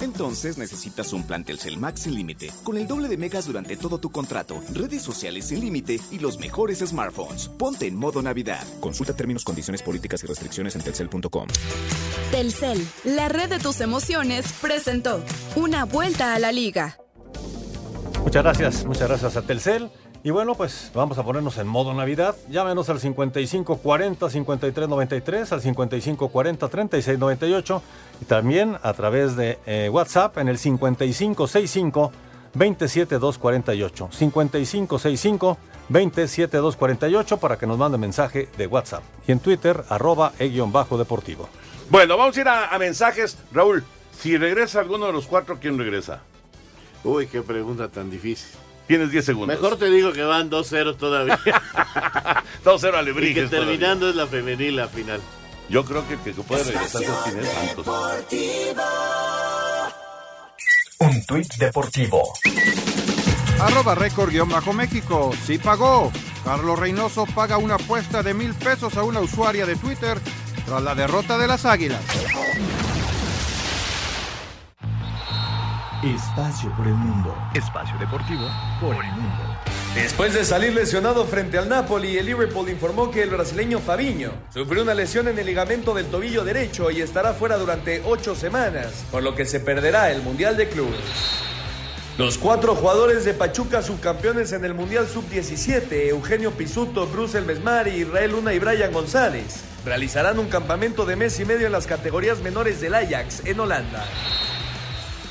Entonces necesitas un plan Telcel Max sin límite, con el doble de megas durante todo tu contrato, redes sociales sin límite y los mejores smartphones. Ponte en modo Navidad. Consulta términos, condiciones, políticas y restricciones en telcel.com. Telcel, la red de tus emociones, presentó una vuelta a la liga. Muchas gracias, muchas gracias a Telcel. Y bueno, pues vamos a ponernos en modo Navidad. Llámenos al 5540-5393, al 5540-3698 y también a través de eh, WhatsApp en el 5565-27248. 5565-27248 para que nos mande mensaje de WhatsApp. Y en Twitter, arroba e-deportivo. Bueno, vamos a ir a, a mensajes. Raúl, si regresa alguno de los cuatro, ¿quién regresa? Uy, qué pregunta tan difícil. Tienes 10 segundos. Mejor te digo que van 2-0 todavía. 2-0 a Lebrijes. Y que terminando es la femenil la final. Yo creo que el que puede regresar es Santos. Un tuit deportivo. Arroba récord guion bajo México. Sí pagó. Carlos Reynoso paga una apuesta de mil pesos a una usuaria de Twitter tras la derrota de las Águilas. Espacio por el mundo. Espacio deportivo por el mundo. Después de salir lesionado frente al Napoli, el Liverpool informó que el brasileño Fabinho sufrió una lesión en el ligamento del tobillo derecho y estará fuera durante ocho semanas, por lo que se perderá el Mundial de Clubes. Los cuatro jugadores de Pachuca subcampeones en el Mundial Sub-17, Eugenio Pisuto, Cruz El Mesmar, Israel Luna y Brian González, realizarán un campamento de mes y medio en las categorías menores del Ajax en Holanda.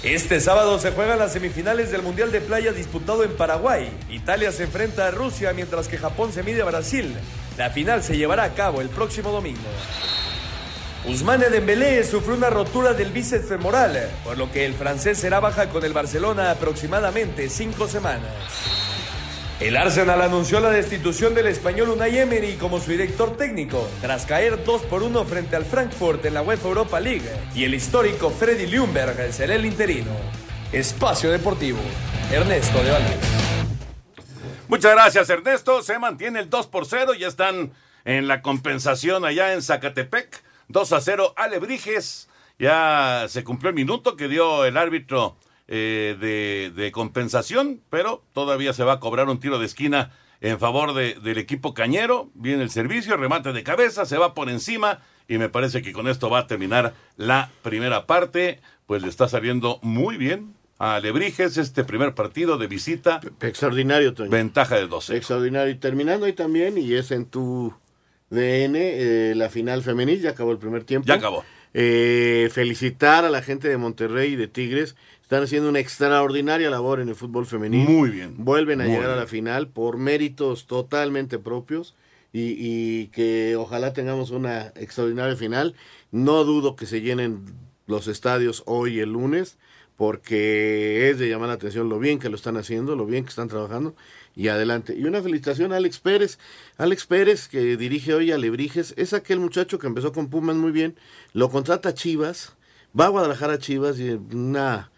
Este sábado se juegan las semifinales del Mundial de Playa disputado en Paraguay. Italia se enfrenta a Rusia mientras que Japón se mide a Brasil. La final se llevará a cabo el próximo domingo. Ousmane Dembélé sufrió una rotura del bíceps femoral, por lo que el francés será baja con el Barcelona aproximadamente cinco semanas. El Arsenal anunció la destitución del español Unai Emery como su director técnico, tras caer 2 por 1 frente al Frankfurt en la UEFA Europa League, y el histórico Freddy Ljungberg será el interino. Espacio Deportivo, Ernesto de Valdés. Muchas gracias, Ernesto. Se mantiene el 2 por 0. Ya están en la compensación allá en Zacatepec. 2 a 0, Alebrijes. Ya se cumplió el minuto que dio el árbitro eh, de, de, compensación, pero todavía se va a cobrar un tiro de esquina en favor de, del equipo cañero. Viene el servicio, remate de cabeza, se va por encima y me parece que con esto va a terminar la primera parte. Pues le está saliendo muy bien a Lebrijes este primer partido de visita. Extraordinario, Toño. Ventaja de 12. Extraordinario. Y terminando ahí también, y es en tu DN, eh, la final femenil, ya acabó el primer tiempo. Ya acabó. Eh, felicitar a la gente de Monterrey y de Tigres. Están haciendo una extraordinaria labor en el fútbol femenino. Muy bien. Vuelven a llegar bien. a la final por méritos totalmente propios y, y que ojalá tengamos una extraordinaria final. No dudo que se llenen los estadios hoy el lunes porque es de llamar la atención lo bien que lo están haciendo, lo bien que están trabajando y adelante. Y una felicitación a Alex Pérez. Alex Pérez, que dirige hoy a Lebrijes, es aquel muchacho que empezó con Pumas muy bien, lo contrata Chivas, va a Guadalajara a Chivas y una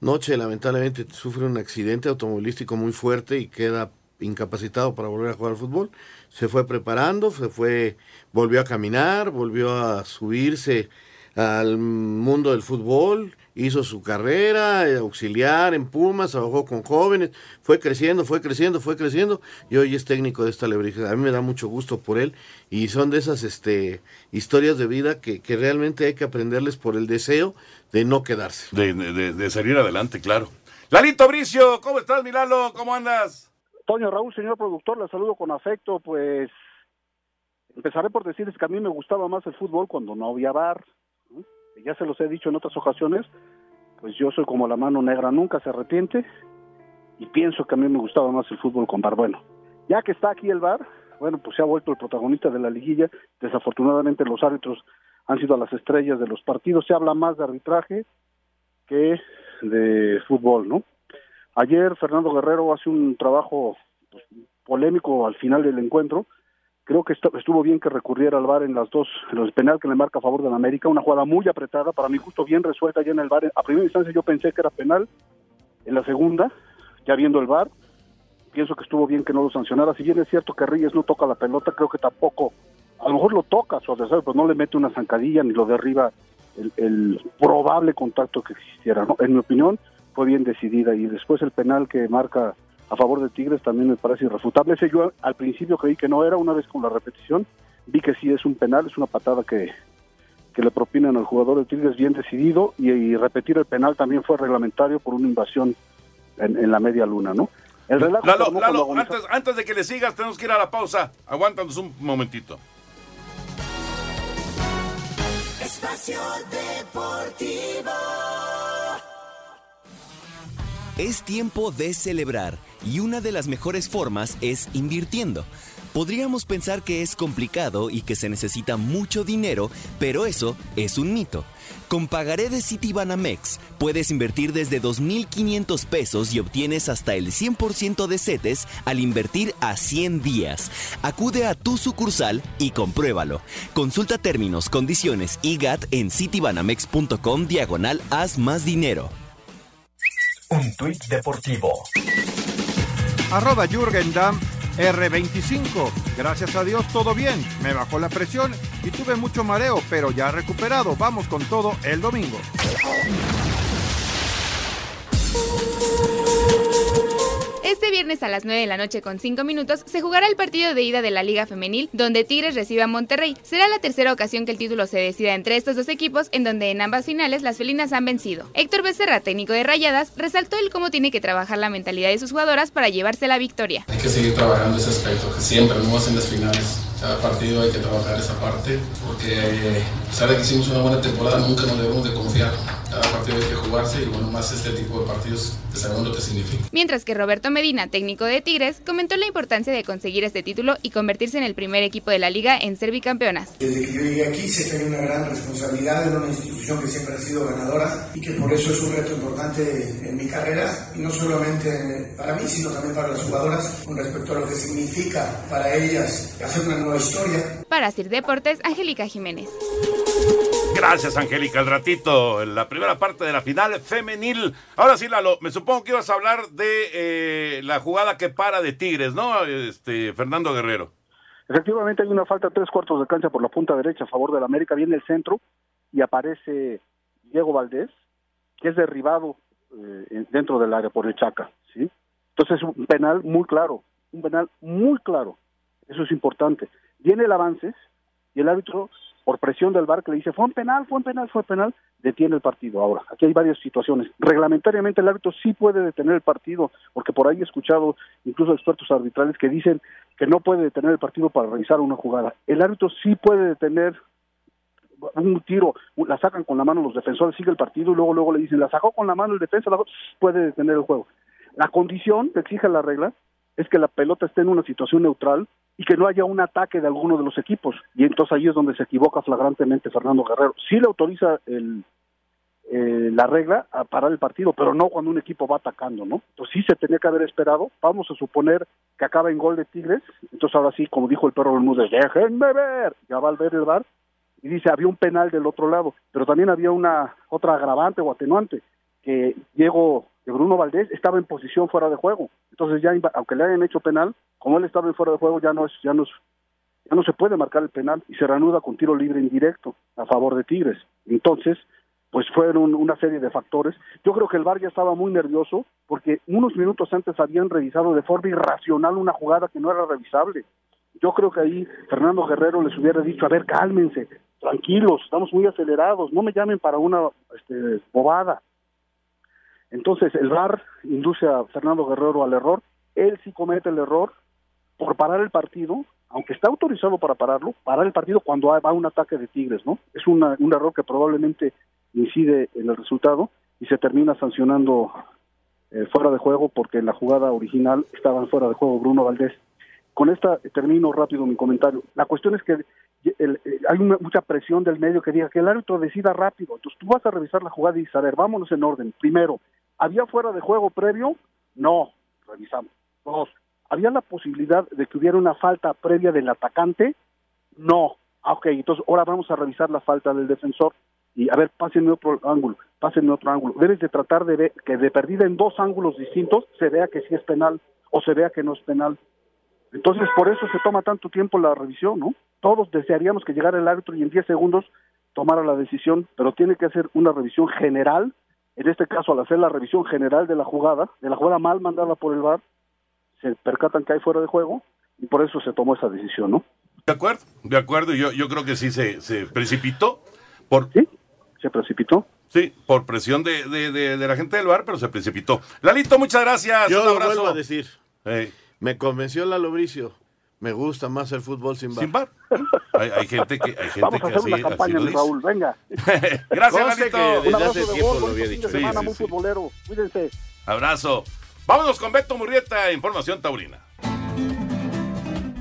noche lamentablemente sufre un accidente automovilístico muy fuerte y queda incapacitado para volver a jugar al fútbol. Se fue preparando, se fue, volvió a caminar, volvió a subirse al mundo del fútbol, hizo su carrera, eh, auxiliar en Pumas, trabajó con jóvenes, fue creciendo, fue creciendo, fue creciendo y hoy es técnico de esta Lebrija. A mí me da mucho gusto por él y son de esas este, historias de vida que, que realmente hay que aprenderles por el deseo de no quedarse. De, de, de salir adelante, claro. Lalito Bricio, ¿cómo estás, Milalo? ¿Cómo andas? Toño Raúl, señor productor, le saludo con afecto, pues empezaré por decirles que a mí me gustaba más el fútbol cuando no había bar. Ya se los he dicho en otras ocasiones, pues yo soy como la mano negra, nunca se arrepiente y pienso que a mí me gustaba más el fútbol con bar. Bueno, ya que está aquí el bar, bueno, pues se ha vuelto el protagonista de la liguilla. Desafortunadamente los árbitros han sido las estrellas de los partidos. Se habla más de arbitraje que de fútbol, ¿no? Ayer Fernando Guerrero hace un trabajo pues, polémico al final del encuentro. Creo que estu- estuvo bien que recurriera al VAR en las dos, en el penal que le marca a favor de la América, una jugada muy apretada, para mi gusto bien resuelta ya en el VAR. A primera instancia yo pensé que era penal, en la segunda, ya viendo el VAR, pienso que estuvo bien que no lo sancionara. Si bien es cierto que Reyes no toca la pelota, creo que tampoco, a lo mejor lo toca su adversario, pero no le mete una zancadilla ni lo derriba el, el probable contacto que existiera. ¿no? En mi opinión, fue bien decidida. Y después el penal que marca a favor de Tigres también me parece irrefutable. Ese yo al principio creí que no era, una vez con la repetición, vi que sí es un penal, es una patada que, que le propinan al jugador de Tigres bien decidido y, y repetir el penal también fue reglamentario por una invasión en, en la media luna, ¿no? El relajo Lalo, Lalo, antes, antes de que le sigas, tenemos que ir a la pausa. Aguántanos un momentito. Espacio Deportivo. Es tiempo de celebrar y una de las mejores formas es invirtiendo. Podríamos pensar que es complicado y que se necesita mucho dinero, pero eso es un mito. Con pagaré de Citibanamex puedes invertir desde 2.500 pesos y obtienes hasta el 100% de CETES al invertir a 100 días. Acude a tu sucursal y compruébalo. Consulta términos, condiciones y GAT en citibanamex.com diagonal haz más dinero. Un tuit deportivo. Arroba Jürgen Damm R25. Gracias a Dios todo bien. Me bajó la presión y tuve mucho mareo, pero ya recuperado. Vamos con todo el domingo. Este viernes a las 9 de la noche con 5 minutos se jugará el partido de ida de la Liga Femenil, donde Tigres recibe a Monterrey. Será la tercera ocasión que el título se decida entre estos dos equipos, en donde en ambas finales las felinas han vencido. Héctor Becerra, técnico de Rayadas, resaltó el cómo tiene que trabajar la mentalidad de sus jugadoras para llevarse la victoria. Hay que seguir trabajando ese aspecto, que siempre, no en las finales. Cada partido hay que trabajar esa parte, porque eh, a pesar de que hicimos una buena temporada, nunca nos debemos de confiar. Cada partido hay que jugarse y bueno, más este tipo de partidos que sabemos lo que significa. Mientras que Roberto Medina, técnico de Tigres, comentó la importancia de conseguir este título y convertirse en el primer equipo de la liga en ser bicampeonas. Desde que yo llegué aquí sé que hay una gran responsabilidad en una institución que siempre ha sido ganadora y que por eso es un reto importante en mi carrera y no solamente para mí sino también para las jugadoras con respecto a lo que significa para ellas hacer una nueva historia. Para Sir Deportes, Angélica Jiménez. Gracias, Angélica. Al ratito, en la primera parte de la final femenil. Ahora sí, Lalo, me supongo que ibas a hablar de eh, la jugada que para de Tigres, ¿no? Este, Fernando Guerrero. Efectivamente hay una falta de tres cuartos de cancha por la punta derecha a favor del América, viene el centro y aparece Diego Valdés, que es derribado eh, en- dentro del área por el Chaca, ¿sí? Entonces es un penal muy claro, un penal muy claro, eso es importante. Viene el avance y el árbitro, por presión del VAR que le dice, fue un penal, fue un penal, fue un penal, detiene el partido. Ahora, aquí hay varias situaciones. Reglamentariamente el árbitro sí puede detener el partido, porque por ahí he escuchado incluso expertos arbitrales que dicen que no puede detener el partido para revisar una jugada. El árbitro sí puede detener un tiro, la sacan con la mano los defensores, sigue el partido y luego luego le dicen, la sacó con la mano el defensa, la- puede detener el juego. La condición que exige la regla es que la pelota esté en una situación neutral y que no haya un ataque de alguno de los equipos. Y entonces ahí es donde se equivoca flagrantemente Fernando Guerrero. Sí le autoriza el, eh, la regla a parar el partido, pero no cuando un equipo va atacando, ¿no? Entonces sí se tenía que haber esperado. Vamos a suponer que acaba en gol de Tigres. Entonces ahora sí, como dijo el perro Bermúdez, déjenme ver. Ya va al ver el bar y dice había un penal del otro lado, pero también había una otra agravante o atenuante que Diego que Bruno Valdés estaba en posición fuera de juego. Entonces ya aunque le hayan hecho penal, como él estaba en fuera de juego ya no es ya no es ya no se puede marcar el penal y se reanuda con tiro libre indirecto a favor de Tigres. Entonces, pues fueron una serie de factores. Yo creo que el VAR ya estaba muy nervioso porque unos minutos antes habían revisado de forma irracional una jugada que no era revisable. Yo creo que ahí Fernando Guerrero les hubiera dicho, a ver, cálmense, tranquilos, estamos muy acelerados, no me llamen para una este, bobada. Entonces el VAR induce a Fernando Guerrero al error, él sí comete el error por parar el partido, aunque está autorizado para pararlo, parar el partido cuando va un ataque de Tigres, ¿no? Es una, un error que probablemente incide en el resultado y se termina sancionando eh, fuera de juego porque en la jugada original estaban fuera de juego Bruno Valdés. Con esta termino rápido mi comentario. La cuestión es que el- eh, hay una- mucha presión del medio que diga que el árbitro decida rápido. Entonces tú vas a revisar la jugada y dices, a ver, vámonos en orden. Primero, ¿había fuera de juego previo? No, revisamos. Dos, ¿había la posibilidad de que hubiera una falta previa del atacante? No. Ah, ok, entonces ahora vamos a revisar la falta del defensor. Y a ver, pásenme otro ángulo, pásenme otro ángulo. Debes de tratar de ver que de perdida en dos ángulos distintos se vea que sí es penal o se vea que no es penal. Entonces, por eso se toma tanto tiempo la revisión, ¿no? Todos desearíamos que llegara el árbitro y en 10 segundos tomara la decisión, pero tiene que hacer una revisión general. En este caso, al hacer la revisión general de la jugada, de la jugada mal mandada por el VAR, se percatan que hay fuera de juego y por eso se tomó esa decisión, ¿no? De acuerdo, de acuerdo. Yo, yo creo que sí se, se precipitó. Por, ¿Sí? ¿Se precipitó? Sí, por presión de, de, de- de la gente del bar, pero se precipitó. Lalito, muchas gracias. Yo Un lo abrazo. vuelvo a decir. Me convenció Lalo Bricio. Me gusta más el fútbol sin bar. Sin bar. Hay, hay gente que, hay gente Vamos a que hacer así, una así campaña, lo mi dice. Raúl, venga. Gracias, Lalito. que desde Un abrazo hace de tiempo gol, lo había dicho. semana, Sí, muy sí, sí. futbolero. Cuídense. Abrazo. Vámonos con Beto Murrieta, información taurina.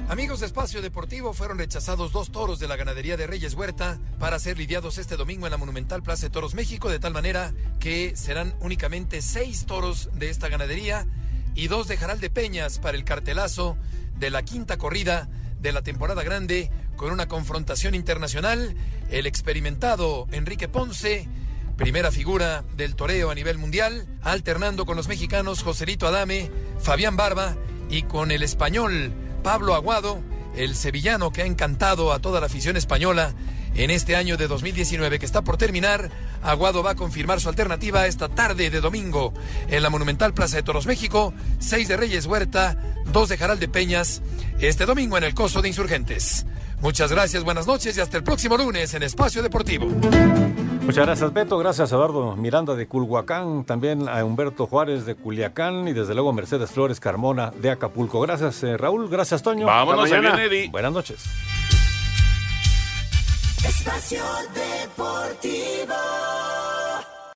Amigos de Espacio Deportivo, fueron rechazados dos toros de la ganadería de Reyes Huerta para ser lidiados este domingo en la Monumental Plaza de Toros México, de tal manera que serán únicamente seis toros de esta ganadería y dos de Jaral de Peñas para el cartelazo de la quinta corrida de la temporada grande con una confrontación internacional. El experimentado Enrique Ponce, primera figura del toreo a nivel mundial, alternando con los mexicanos Joselito Adame, Fabián Barba y con el español Pablo Aguado, el sevillano que ha encantado a toda la afición española en este año de 2019 que está por terminar. Aguado va a confirmar su alternativa esta tarde de domingo en la Monumental Plaza de Toros México, 6 de Reyes Huerta, 2 de Jaral de Peñas, este domingo en el Coso de Insurgentes. Muchas gracias, buenas noches y hasta el próximo lunes en Espacio Deportivo. Muchas gracias, Beto. Gracias a Eduardo Miranda de Culhuacán, también a Humberto Juárez de Culiacán y desde luego a Mercedes Flores Carmona de Acapulco. Gracias, eh, Raúl. Gracias, Toño. Vámonos, mañana. Eddie. Buenas noches. Espacio Deportivo.